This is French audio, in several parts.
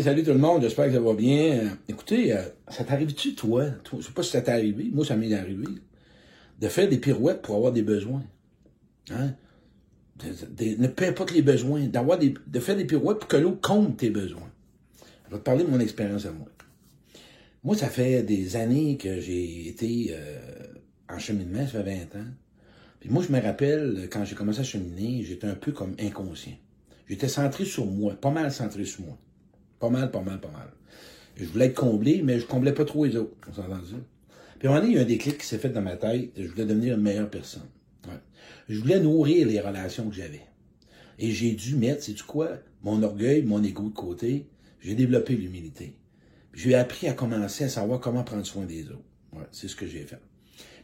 Salut tout le monde, j'espère que ça va bien. Euh, écoutez, euh, ça t'arrive-tu, toi? Je sais pas si ça t'est arrivé, moi ça m'est arrivé, de faire des pirouettes pour avoir des besoins. Hein? Ne peu importe les besoins, d'avoir des, de faire des pirouettes pour que l'autre compte tes besoins. Je vais te parler de mon expérience à moi. Moi, ça fait des années que j'ai été euh, en cheminement, ça fait 20 ans. Puis moi, je me rappelle, quand j'ai commencé à cheminer, j'étais un peu comme inconscient. J'étais centré sur moi, pas mal centré sur moi. Pas mal, pas mal, pas mal. Je voulais être comblé, mais je comblais pas trop les autres. On s'entend ça? Puis à un moment donné, il y a un déclic qui s'est fait dans ma tête. Je voulais devenir une meilleure personne. Je voulais nourrir les relations que j'avais. Et j'ai dû mettre, sais-tu quoi? Mon orgueil, mon ego de côté. J'ai développé l'humilité. J'ai appris à commencer à savoir comment prendre soin des autres. C'est ce que j'ai fait.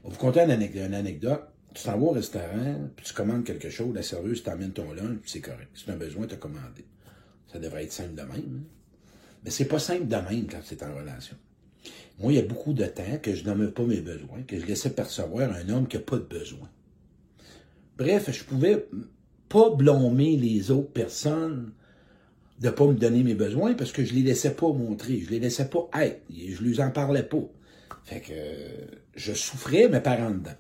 On vous conter une anecdote. Tu t'en vas au restaurant, puis tu commandes quelque chose, la serveuse t'emmène ton lunch, puis c'est correct. Si tu as besoin, tu as commandé. Ça devrait être simple de même. Hein? Mais c'est pas simple de même quand c'est en relation. Moi, il y a beaucoup de temps que je nomme pas mes besoins, que je laissais percevoir un homme qui n'a pas de besoin. Bref, je pouvais pas blâmer les autres personnes de pas me donner mes besoins parce que je les laissais pas montrer, je les laissais pas être, je lui en parlais pas. Fait que je souffrais mes parents dedans.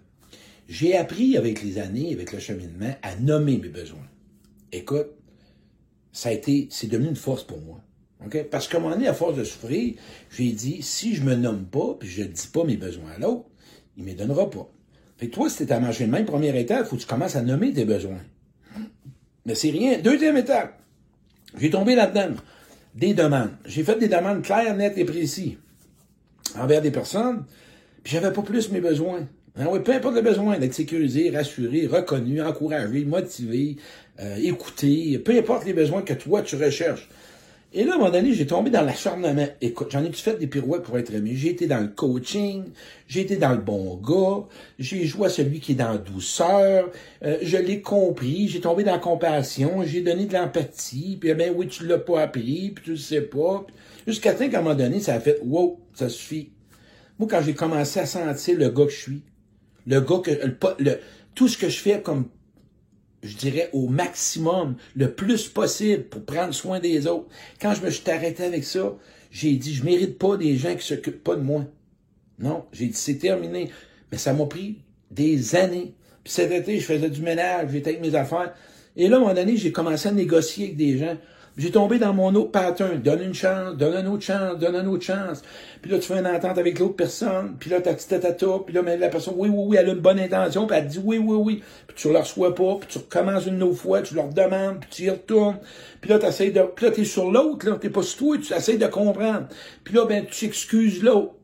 J'ai appris avec les années, avec le cheminement, à nommer mes besoins. Écoute, ça a été, c'est devenu une force pour moi. Parce qu'à un moment donné, à force de souffrir, j'ai dit, si je me nomme pas, puis je dis pas mes besoins à l'autre, il me les donnera pas. Fait que toi, si t'es à manger de même, première étape, faut que tu commences à nommer tes besoins. Mais c'est rien. Deuxième étape, j'ai tombé là-dedans. Des demandes. J'ai fait des demandes claires, nettes et précises envers des personnes, puis j'avais pas plus mes besoins. Hein, oui, peu importe le besoin, d'être sécurisé, rassuré, reconnu, encouragé, motivé, euh, écouté, peu importe les besoins que toi tu recherches. Et là, à un moment donné, j'ai tombé dans l'acharnement. Écoute, j'en ai fait des pirouettes pour être aimé? J'ai été dans le coaching, j'ai été dans le bon gars, j'ai joué à celui qui est dans la douceur, euh, je l'ai compris, j'ai tombé dans la compassion, j'ai donné de l'empathie, puis ben oui, tu l'as pas appris, puis tu le sais pas. Jusqu'à temps qu'à un moment donné, ça a fait wow, ça suffit. Moi, quand j'ai commencé à sentir le gars que je suis, le gars que le, tout ce que je fais comme je dirais, au maximum, le plus possible pour prendre soin des autres. Quand je me suis arrêté avec ça, j'ai dit, je mérite pas des gens qui s'occupent pas de moi. Non, j'ai dit, c'est terminé. Mais ça m'a pris des années. Puis cet été, je faisais du ménage, j'étais avec mes affaires. Et là, à un moment donné, j'ai commencé à négocier avec des gens. J'ai tombé dans mon autre pattern. Donne une chance, donne une autre chance, donne une autre chance. Puis là, tu fais une entente avec l'autre personne. Puis là, t'as tata, puis là, mais la personne, oui, oui, oui, elle a une bonne intention, puis elle dit oui, oui, oui. Puis tu leur reçois pas, puis tu recommences une autre fois, tu leur demandes, puis tu y retournes. Puis là, t'essayes de, puis là, t'es sur l'autre, là, t'es pas sur toi, tu essayes de comprendre. Puis là, ben, tu excuses l'autre.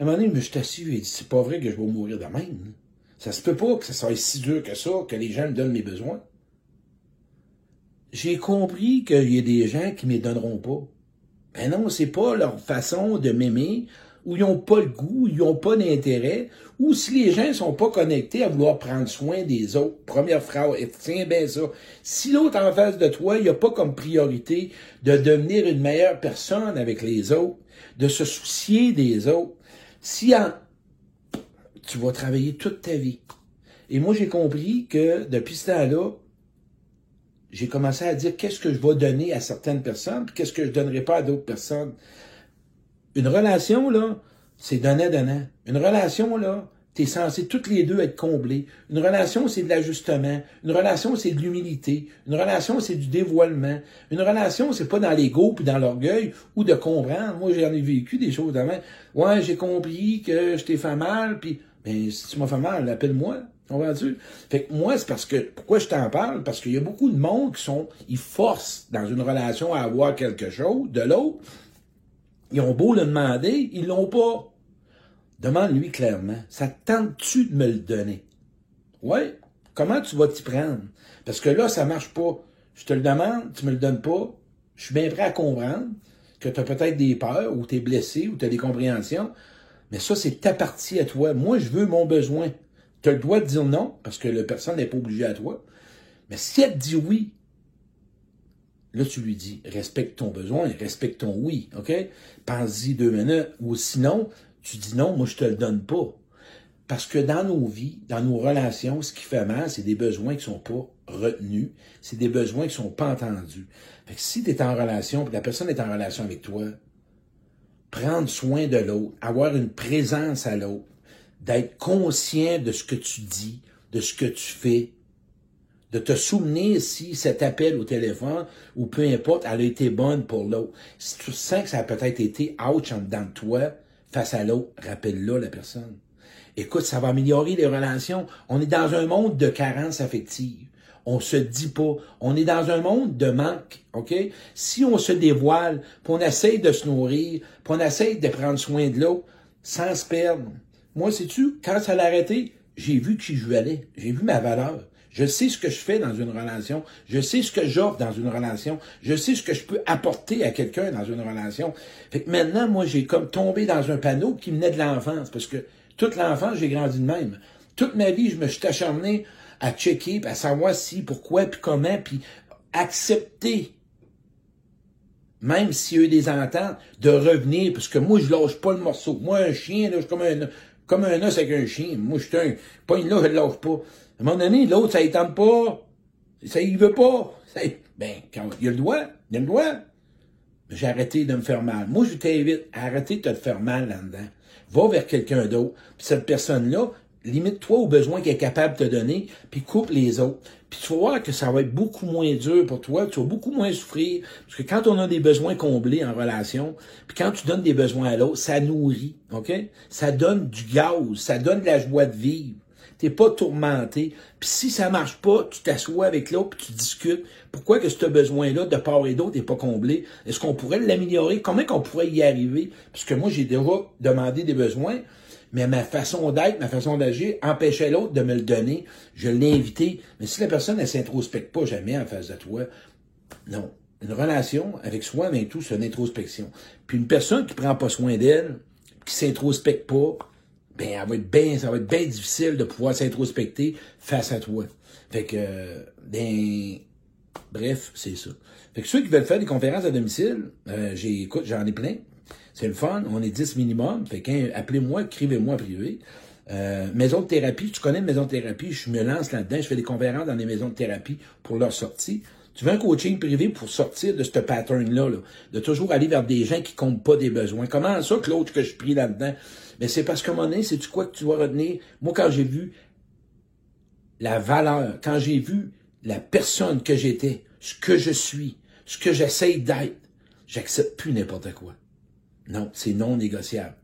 À un moment donné, je suis assis, et dit, c'est pas vrai que je vais mourir de même. Ça se peut pas que ça soit si dur que ça, que les gens me donnent mes besoins j'ai compris qu'il y a des gens qui ne me donneront pas. Ben non, c'est pas leur façon de m'aimer, ou ils n'ont pas le goût, ils n'ont pas d'intérêt, ou si les gens ne sont pas connectés à vouloir prendre soin des autres. Première phrase, tiens bien ça. Si l'autre en face de toi, il n'y a pas comme priorité de devenir une meilleure personne avec les autres, de se soucier des autres, si en, tu vas travailler toute ta vie. Et moi, j'ai compris que depuis ce temps-là, j'ai commencé à dire qu'est-ce que je vais donner à certaines personnes, qu'est-ce que je donnerai pas à d'autres personnes? Une relation, là, c'est donnant-donnant. Une relation, là, t'es censé toutes les deux être comblés. Une relation, c'est de l'ajustement. Une relation, c'est de l'humilité. Une relation, c'est du dévoilement. Une relation, c'est pas dans l'ego puis dans l'orgueil ou de comprendre. Moi, j'en ai vécu des choses avant. Ouais, j'ai compris que je t'ai fait mal, puis ben, si tu m'as fait mal, appelle-moi. Comprends-tu? Fait que moi, c'est parce que, pourquoi je t'en parle? Parce qu'il y a beaucoup de monde qui sont, ils forcent dans une relation à avoir quelque chose de l'autre. Ils ont beau le demander, ils l'ont pas. Demande-lui clairement, ça tente-tu de me le donner? Ouais. Comment tu vas t'y prendre? Parce que là, ça marche pas. Je te le demande, tu me le donnes pas. Je suis bien prêt à comprendre que tu as peut-être des peurs, ou tu es blessé, ou tu as des compréhensions. Mais ça, c'est ta partie à toi. Moi, je veux mon besoin. Tu as le droit dire non, parce que la personne n'est pas obligée à toi. Mais si elle te dit oui, là, tu lui dis, respecte ton besoin, respecte ton oui, OK? Pense-y deux minutes. Ou sinon, tu dis non, moi, je te le donne pas. Parce que dans nos vies, dans nos relations, ce qui fait mal, c'est des besoins qui sont pas retenus, c'est des besoins qui sont pas entendus. Fait que si tu es en relation, la personne est en relation avec toi, prendre soin de l'autre, avoir une présence à l'autre, d'être conscient de ce que tu dis, de ce que tu fais, de te souvenir si cet appel au téléphone ou peu importe, elle a été bonne pour l'autre. Si tu sens que ça a peut-être été ouch en de toi face à l'autre, rappelle-le la personne. Écoute, ça va améliorer les relations. On est dans un monde de carence affective. On se dit pas. On est dans un monde de manque, OK? Si on se dévoile, puis on essaye de se nourrir, puis on essaye de prendre soin de l'autre, sans se perdre. Moi, sais-tu, quand ça l'a arrêté, j'ai vu qui je allais. J'ai vu ma valeur. Je sais ce que je fais dans une relation. Je sais ce que j'offre dans une relation. Je sais ce que je peux apporter à quelqu'un dans une relation. Fait que maintenant, moi, j'ai comme tombé dans un panneau qui venait de l'enfance. Parce que toute l'enfance, j'ai grandi de même. Toute ma vie, je me suis acharné à checker, à savoir si, pourquoi, puis comment, puis accepter même s'il y a eu des ententes, de revenir, parce que moi, je lâche pas le morceau. Moi, un chien, je suis comme un, comme un os avec un chien. Moi, je suis un, pas une là, je le lâche pas. À un moment donné, l'autre, ça ne tente pas. Ça y veut pas. ben, quand, il a le droit. Il a le droit. J'ai arrêté de me faire mal. Moi, je t'invite à arrêter de te faire mal là-dedans. Va vers quelqu'un d'autre. Puis cette personne-là, limite-toi aux besoins qu'elle est capable de te donner, puis coupe les autres. Puis tu vas voir que ça va être beaucoup moins dur pour toi, tu vas beaucoup moins souffrir. Parce que quand on a des besoins comblés en relation, puis quand tu donnes des besoins à l'autre, ça nourrit, OK? Ça donne du gaz, ça donne de la joie de vivre t'es pas tourmenté. Puis si ça marche pas, tu t'assois avec l'autre, puis tu discutes. Pourquoi que ce besoin-là de part et d'autre n'est pas comblé? Est-ce qu'on pourrait l'améliorer? Comment qu'on pourrait y arriver? Puisque moi, j'ai déjà demandé des besoins, mais ma façon d'être, ma façon d'agir empêchait l'autre de me le donner. Je l'ai invité. Mais si la personne, elle s'introspecte pas jamais en face de toi, non. Une relation avec soi, avant tout, c'est une introspection. Puis une personne qui prend pas soin d'elle, qui s'introspecte pas, ben, elle va être bien, ça va être bien difficile de pouvoir s'introspecter face à toi. Fait que, ben, bref, c'est ça. Fait que ceux qui veulent faire des conférences à domicile, euh, j'ai, j'en ai plein. C'est le fun. On est 10 minimum. Fait que, appelez-moi, écrivez-moi privé. Euh, maison de thérapie, tu connais une maison de thérapie, je me lance là-dedans, je fais des conférences dans des maisons de thérapie pour leur sortie. Tu veux un coaching privé pour sortir de ce pattern-là, là, de toujours aller vers des gens qui comptent pas des besoins. Comment ça l'autre que je prie là-dedans? Mais c'est parce qu'à un moment donné, c'est-tu quoi que tu dois retenir? Moi, quand j'ai vu la valeur, quand j'ai vu la personne que j'étais, ce que je suis, ce que j'essaye d'être, j'accepte plus n'importe quoi. Non, c'est non négociable.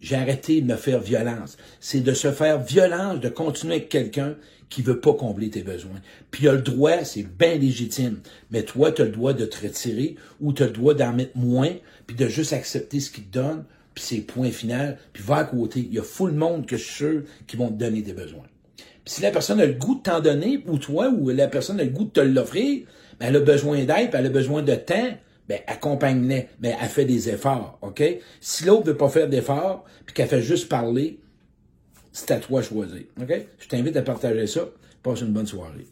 J'ai arrêté de me faire violence. C'est de se faire violence, de continuer avec quelqu'un qui veut pas combler tes besoins. Puis il a le droit, c'est bien légitime. Mais toi, tu as le droit de te retirer ou tu as le droit d'en mettre moins, puis de juste accepter ce qu'il te donne puis c'est point final, puis va à côté. Il y a full monde que je suis sûr qui vont te donner des besoins. Puis si la personne a le goût de t'en donner, ou toi, ou la personne a le goût de te l'offrir, ben elle a besoin d'aide, elle a besoin de temps, ben accompagne-les, mais elle fait des efforts, OK? Si l'autre veut pas faire d'efforts, puis qu'elle fait juste parler, c'est à toi de choisir, OK? Je t'invite à partager ça. Passe une bonne soirée.